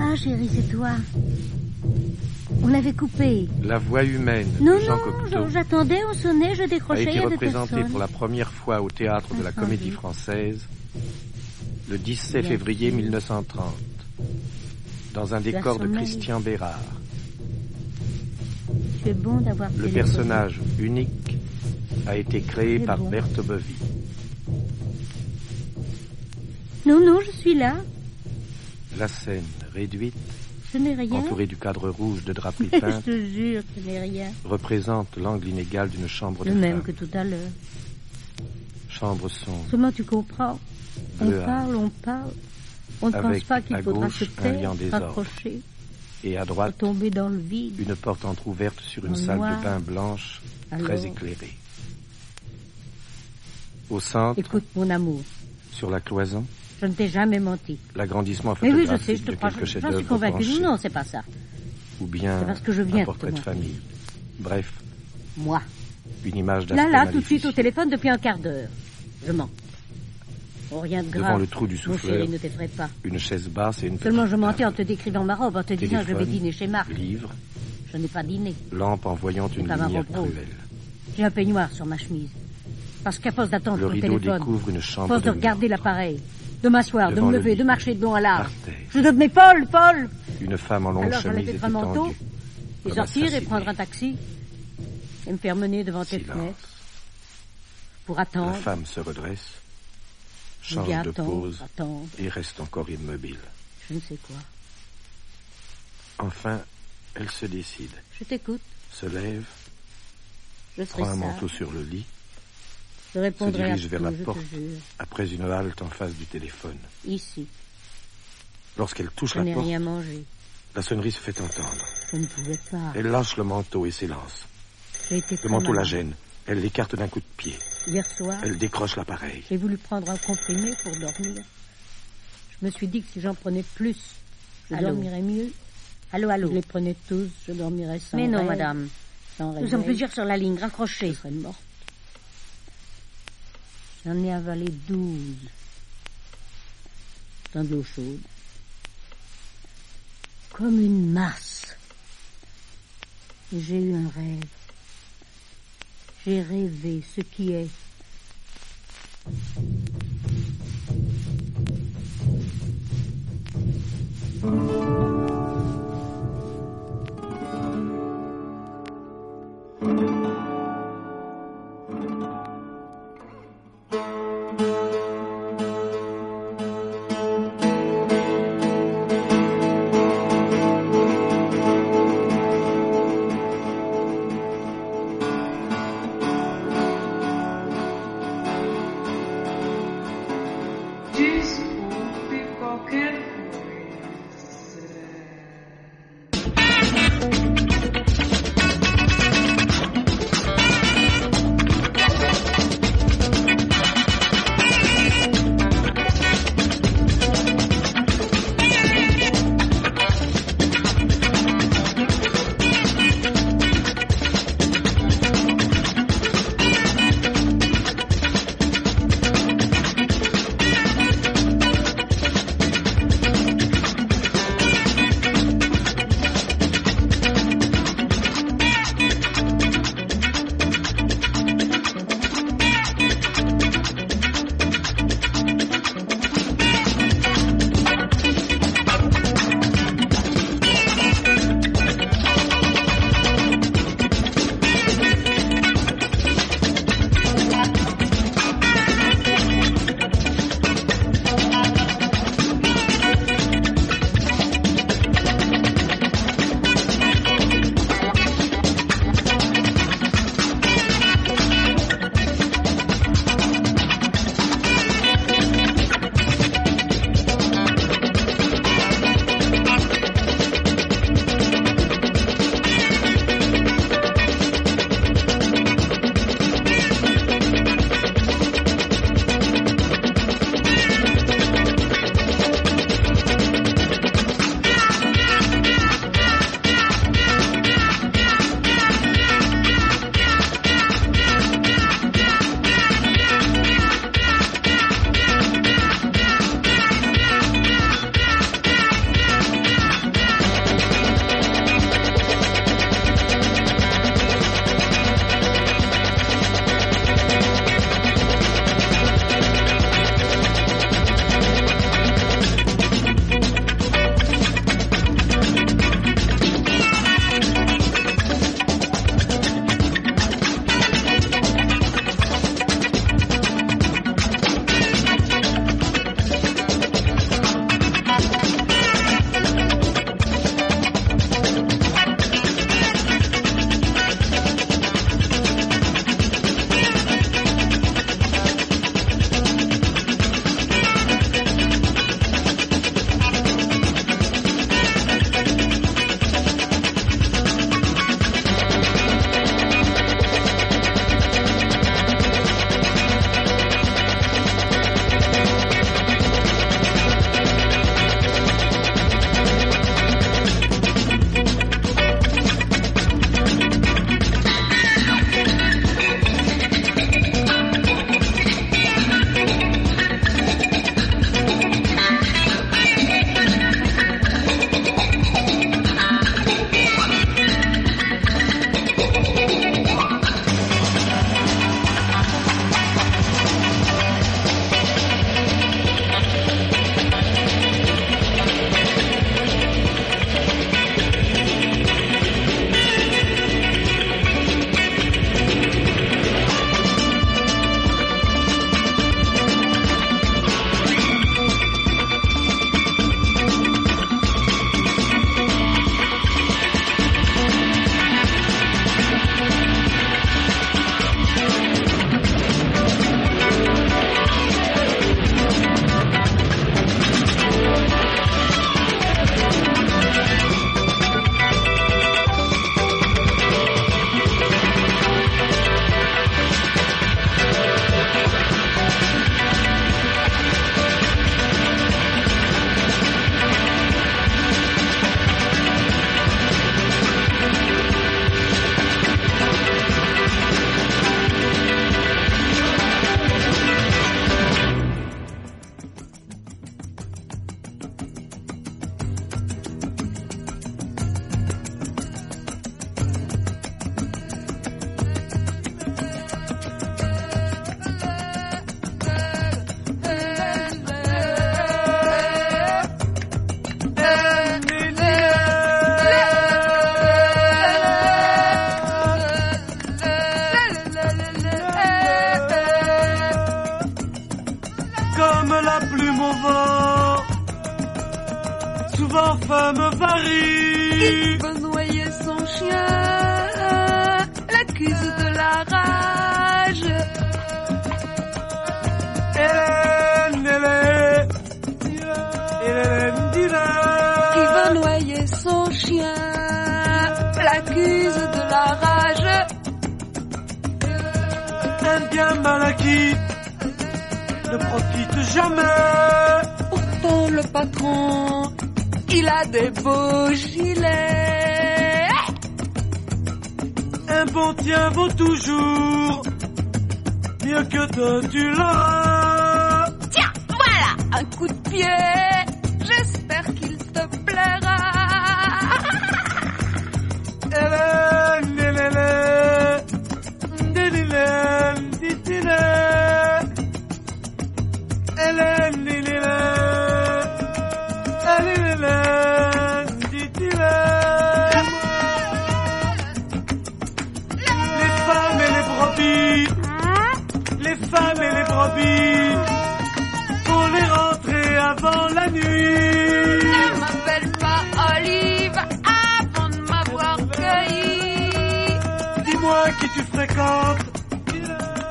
Ah, chérie, c'est toi. On l'avait coupé. La voix humaine Non, de Jean non, j'attendais, on sonnait, je a décrochais, il été avait personne. pour la première fois au théâtre de la. Comédie Française le 17 Bien février sûr. 1930 dans un décor de. Christian Bérard. Tu es bon d'avoir Le personnage unique a été créé par bon. Berthe Bovy. Non, non, je suis là. La scène réduite, Je n'ai rien. entourée du cadre rouge de draperie je peinte, te jure, je n'ai rien. représente l'angle inégal d'une chambre de Le même femme. que tout à l'heure. Chambre sombre, Comment tu comprends? On bleuâtre parle, on parle. On ne pense pas qu'il à faudra gauche, se un taire, lion des ordres. raccrocher, et à droite, tomber dans le vide. une porte entr'ouverte sur une En salle noir. de bain blanche Alors très éclairée. Au centre, Écoute, mon amour, sur la cloison, je ne t'ai jamais menti. l'agrandissement Mais oui, je sais, je te crois, j'en suis penchés, Non, c'est pas ça. ou bien c'est parce que je viens un portrait de famille. Bref, Moi. une image Là, d'aspect là, tout de suite au téléphone depuis un quart d'heure. Je mens. Oh, rien de grave. Devant le trou du Mon souffleur, chéri, ne t'effraie pas. une chaise basse et une Seulement, je mentais en te décrivant ma robe, en te disant que je vais dîner chez Marc. Livre, Je n'ai pas dîné. lampe envoyant une pas ma lumière cruelle. J'ai un peignoir sur ma chemise. Parce qu'à force d'attendre Le rideau téléphone, découvre une à force de de regarder l'appareil, de m'asseoir, de me le lever, de marcher de long à large, je devenais Paul, Paul Une femme en longue Alors, chemise mettre un manteau, et sortir et prendre un taxi, et me faire mener devant tes fenêtres pour La attendre, femme se redresse, je change de attendre, pose attendre, et reste encore immobile. je ne sais quoi. Enfin, elle se décide, Je t'écoute, se lève, je serai prend un manteau sur le lit, je répondrai à dirige tout, vers la je porte. te jure, après une halte en face du téléphone. ici, Lorsqu'elle touche je la porte, rien mangé, la sonnerie se fait entendre. je ne pouvais pas, Elle lâche le manteau et s'élance. Le manteau la gêne. Elle l'écarte d'un coup de pied. Hier soir, Elle décroche l'appareil. J'ai voulu prendre un comprimé pour dormir. Je me suis dit que si j'en prenais plus, je Allô dormirais mieux. Allô, allô Je les prenais tous, je dormirais sans Mais non, rêve, madame. sans Nous sommes plusieurs sur la ligne, Je raccrochez. serais morte. J'en ai avalé douze. Dans de l'eau chaude. Comme une masse. Et j'ai eu un rêve. J'ai rêvé ce qui est.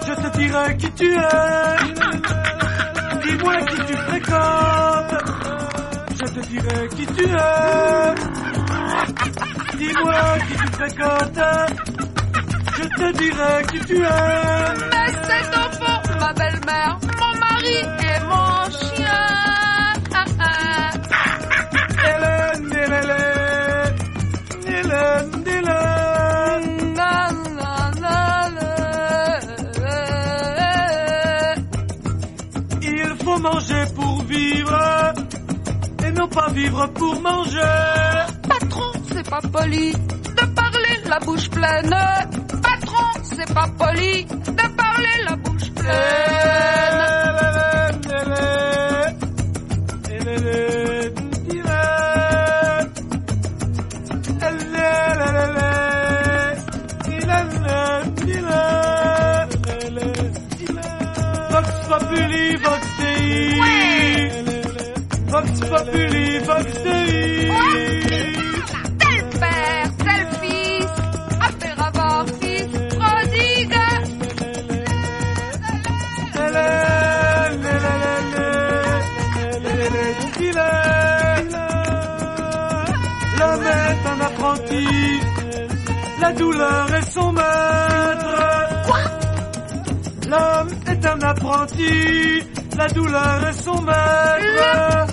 je te dirai qui tu es. Dis-moi qui tu fréquentes, je te dirai qui tu es. Dis-moi qui tu fréquentes, je te dirai qui tu es. Mais cet enfant, ma belle-mère, mon mari et mon chien. Manger pour vivre et non pas vivre pour manger. Patron, c'est pas poli de parler la bouche pleine. Patron, c'est pas poli de parler la bouche pleine. Populi, Vox Dei. Tel père, tel fils, affaire avoir fils prodigue. L'homme est un apprenti, la douleur est son maître. Quoi L'homme est un apprenti, la douleur est son maître.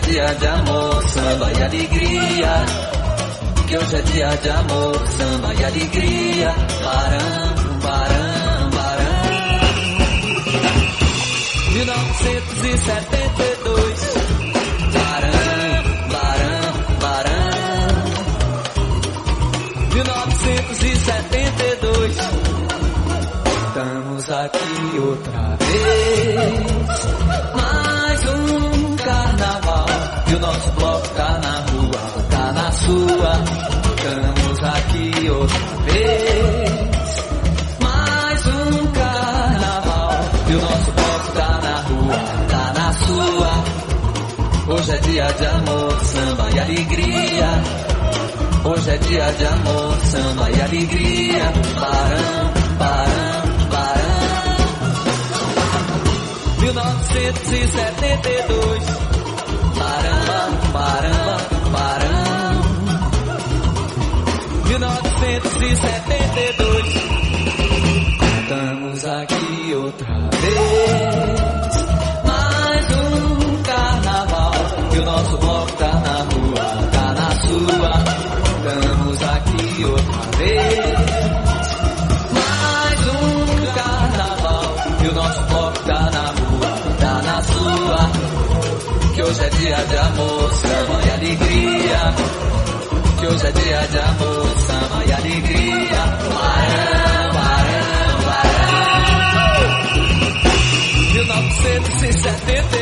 é dia de amor, samba e alegria. Que hoje é dia de amor, samba e alegria. Barão, barão, barão. 1972. Barão, barão, barão. 1972. Estamos aqui outra outra vez. Mais um carnaval. E o nosso bloco tá na rua, tá na sua. Hoje é dia de amor, samba e alegria. Hoje é dia de amor, samba e alegria. Barão, barão, barão. 1972. Baramba, baramba, barão. 1972. Estamos aqui outra vez. Mais um carnaval. E o nosso bloco tá na rua, tá na sua. Estamos aqui outra vez. Mais um carnaval. E o nosso bloco tá na rua, tá na sua. Que hoje é dia de amor, samba e alegria. Que hoje é dia de amor, samba e alegria. Barão, barão, barão. 1971.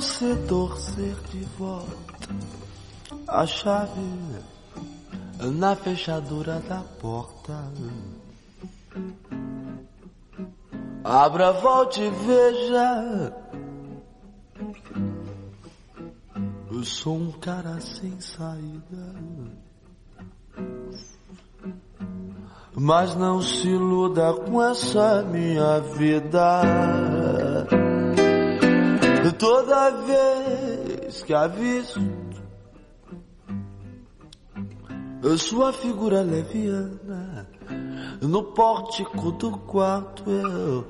Você torcer de volta a chave na fechadura da porta. Abra, volte e veja. Eu sou um cara sem saída. Mas não se iluda com essa minha vida. Toda vez que aviso sua figura leviana no pórtico do quarto eu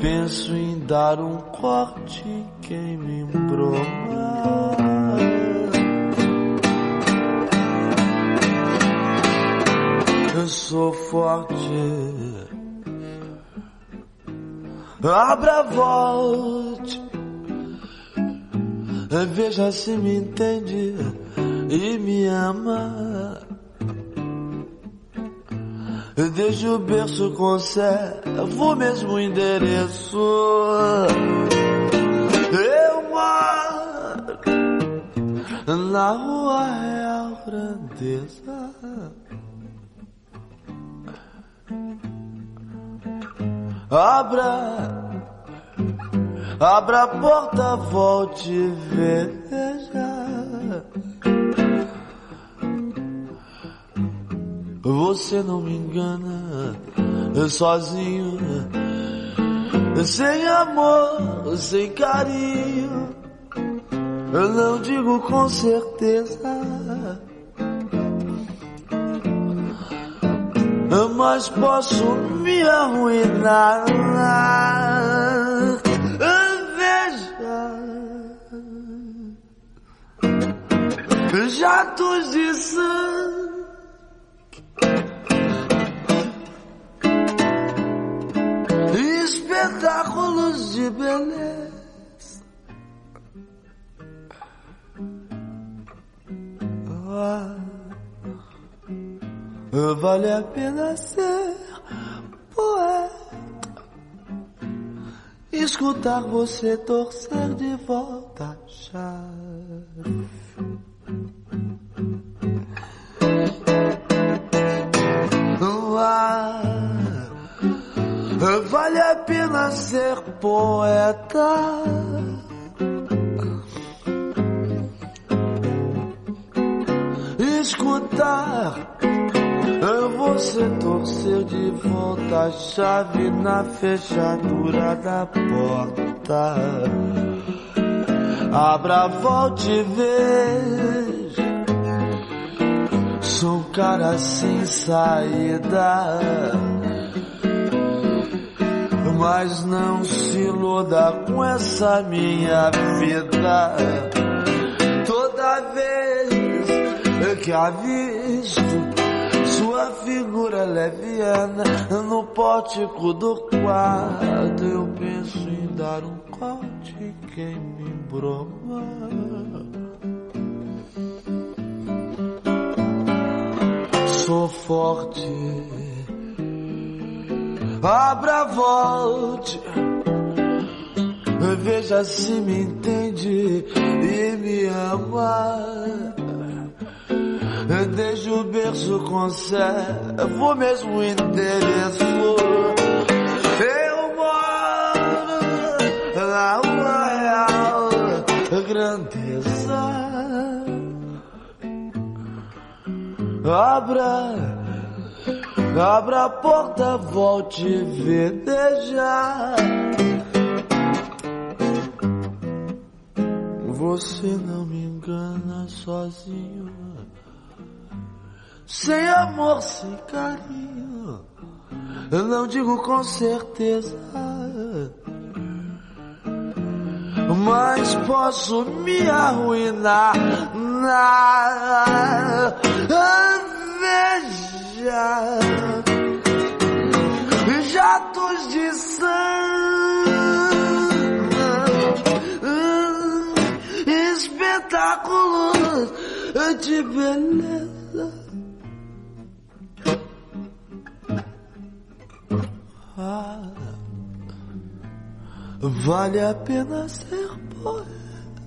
penso em dar um corte em quem me embroma. Eu sou forte. Abra, volte. Veja se me entende e me ama. Desde o berço conservo o mesmo endereço. Eu moro na rua Real Grandeza. Abra, abra a porta, volte veja. Você não me engana, eu sozinho, sem amor, sem carinho. Eu não digo com certeza, mas posso me arruinar. Jatos de sangue. espetáculos de beleza. Ah, vale a pena ser poeta. Escutar você torcer de volta a chave. Ah, Vale a pena ser poeta. Escutar você torcer de volta a chave na fechadura da porta. Abra, volte e veja. Sou um cara sem saída mas não se iluda com essa minha vida. Toda vez que avisto sua figura leviana no pórtico do quarto, eu penso em dar um corte quem me embroma. Sou forte abra, volte. Veja se me entende e me ama. Desde o berço conservo o mesmo endereço. Grandeza. Abra Abra a porta, volte veja. Você não me engana sozinho. Sem amor, sem carinho. Eu não digo com certeza. Mas posso me arruinar. Na... Veja jatos de sangue, espetáculos de beleza. Ah, vale a pena ser poeta,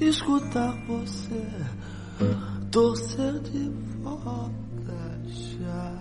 escutar você torcer de volta já.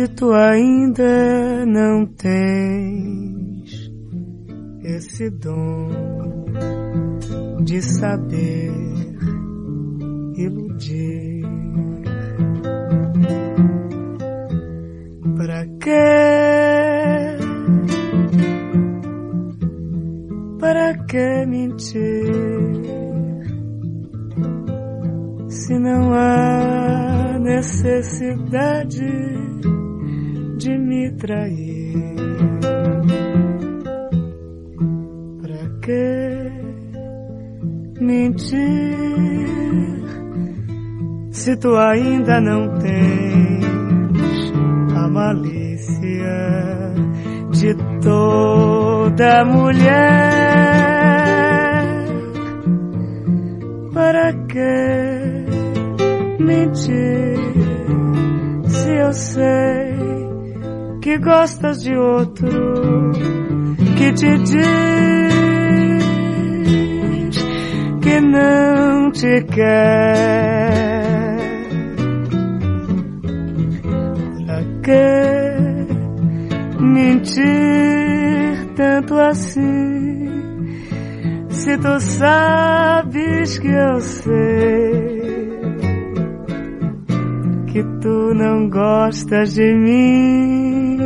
Se tu ainda não tens esse dom de saber iludir? Pra que? Para que mentir se não há necessidade ainda não tens a malícia de toda mulher? Para que mentir se eu sei que gostas de outro que te diz que não te quer? tu sabes que eu sei que tu não gostas de mim.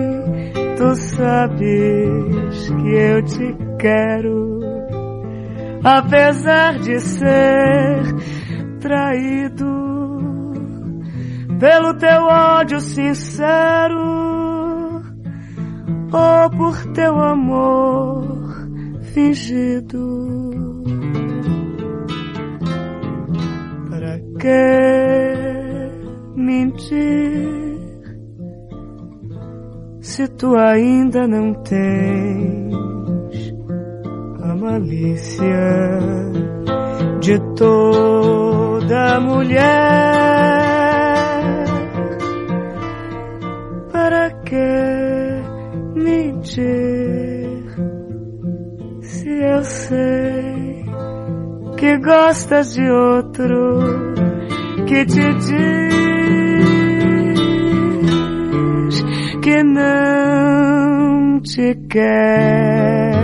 Tu sabes que eu te quero, apesar de ser traído pelo teu ódio sincero ou por teu amor tu ainda não tens a malícia de toda mulher. Para que mentir se eu sei que gostas de outro que te diz que não? together.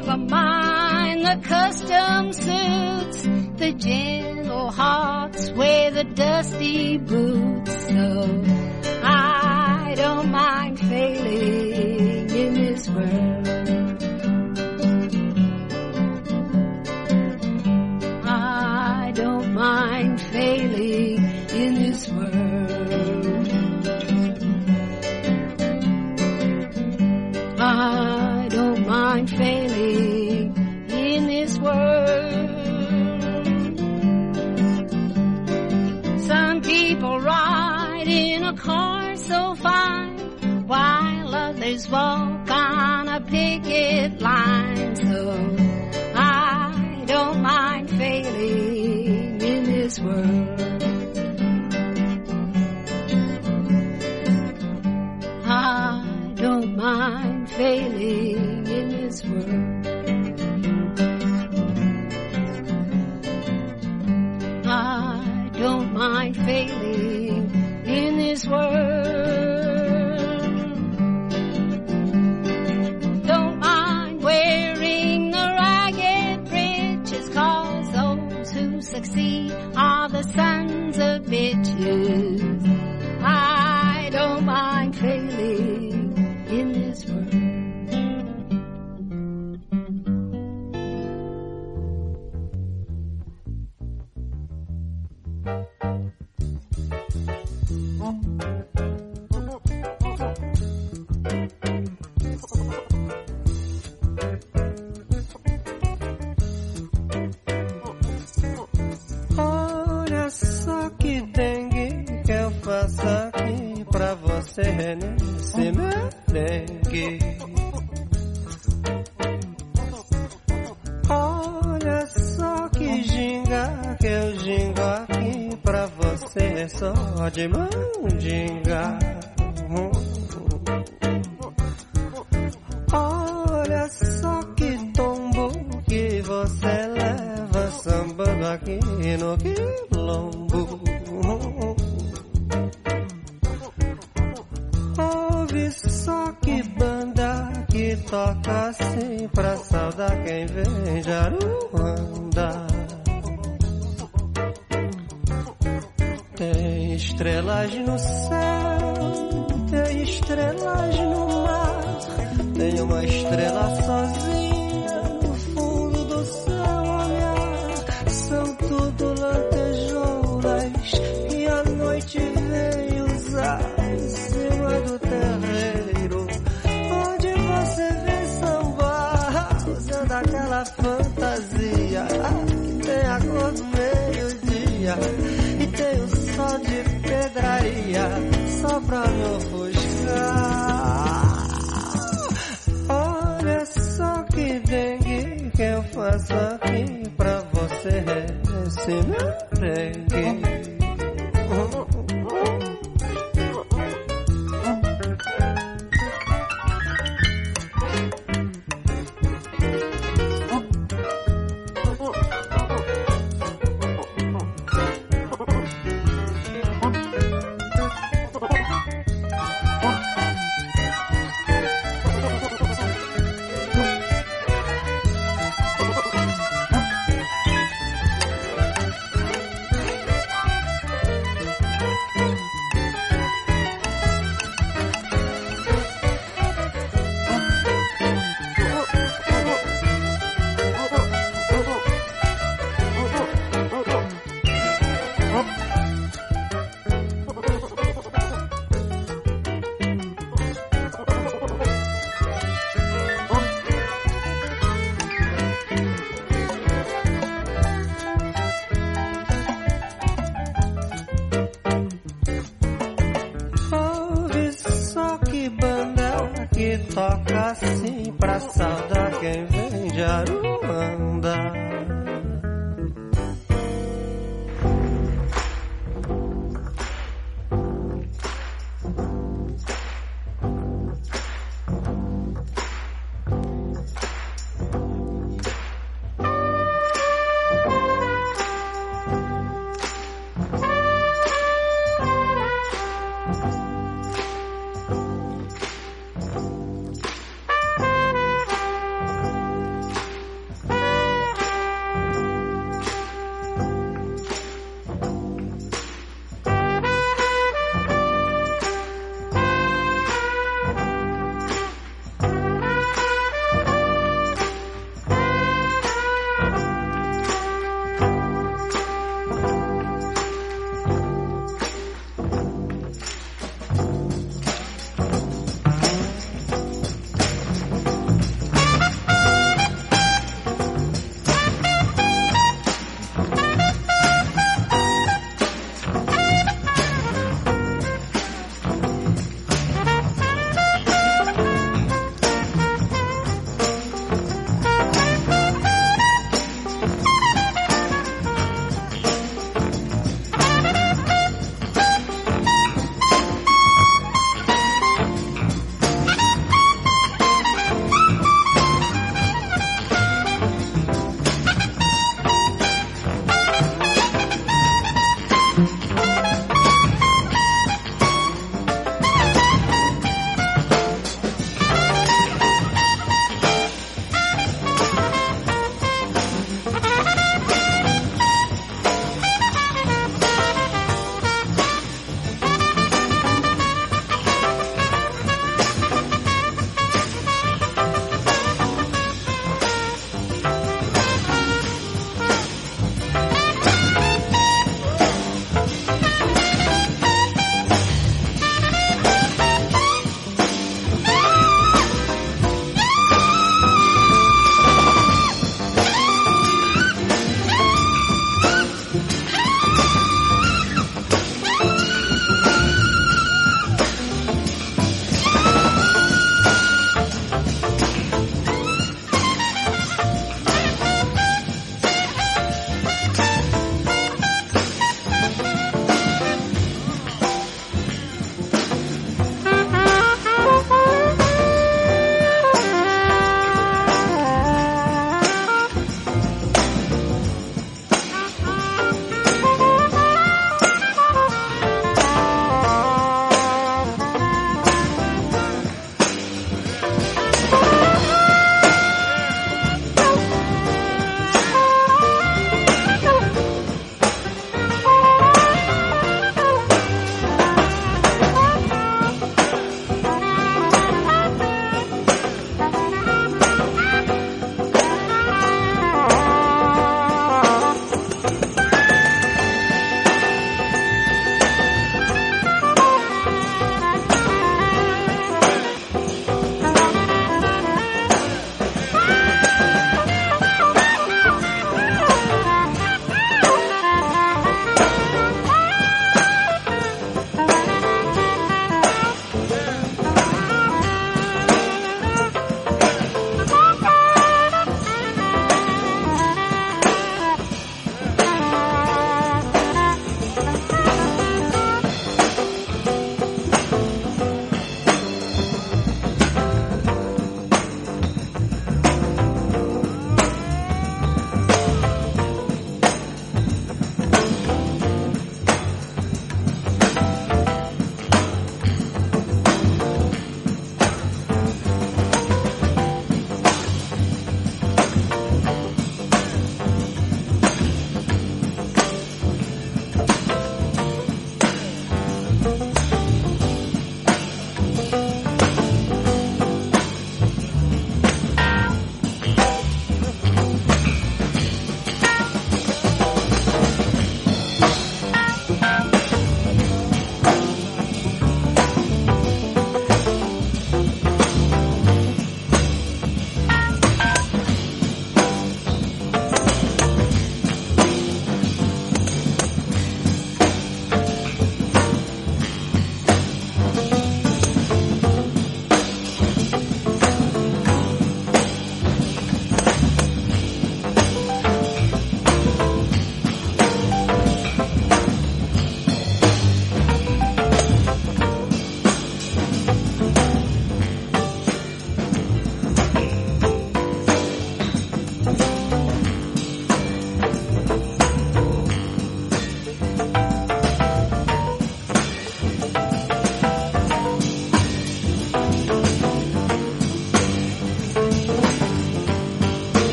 never mind the custom suits, the gentle hearts wear the dusty boots. So I don't mind failing in this world. Olha só que ginga que eu gingo aqui pra você, é só de mandinga. olhar só pra me ouvir.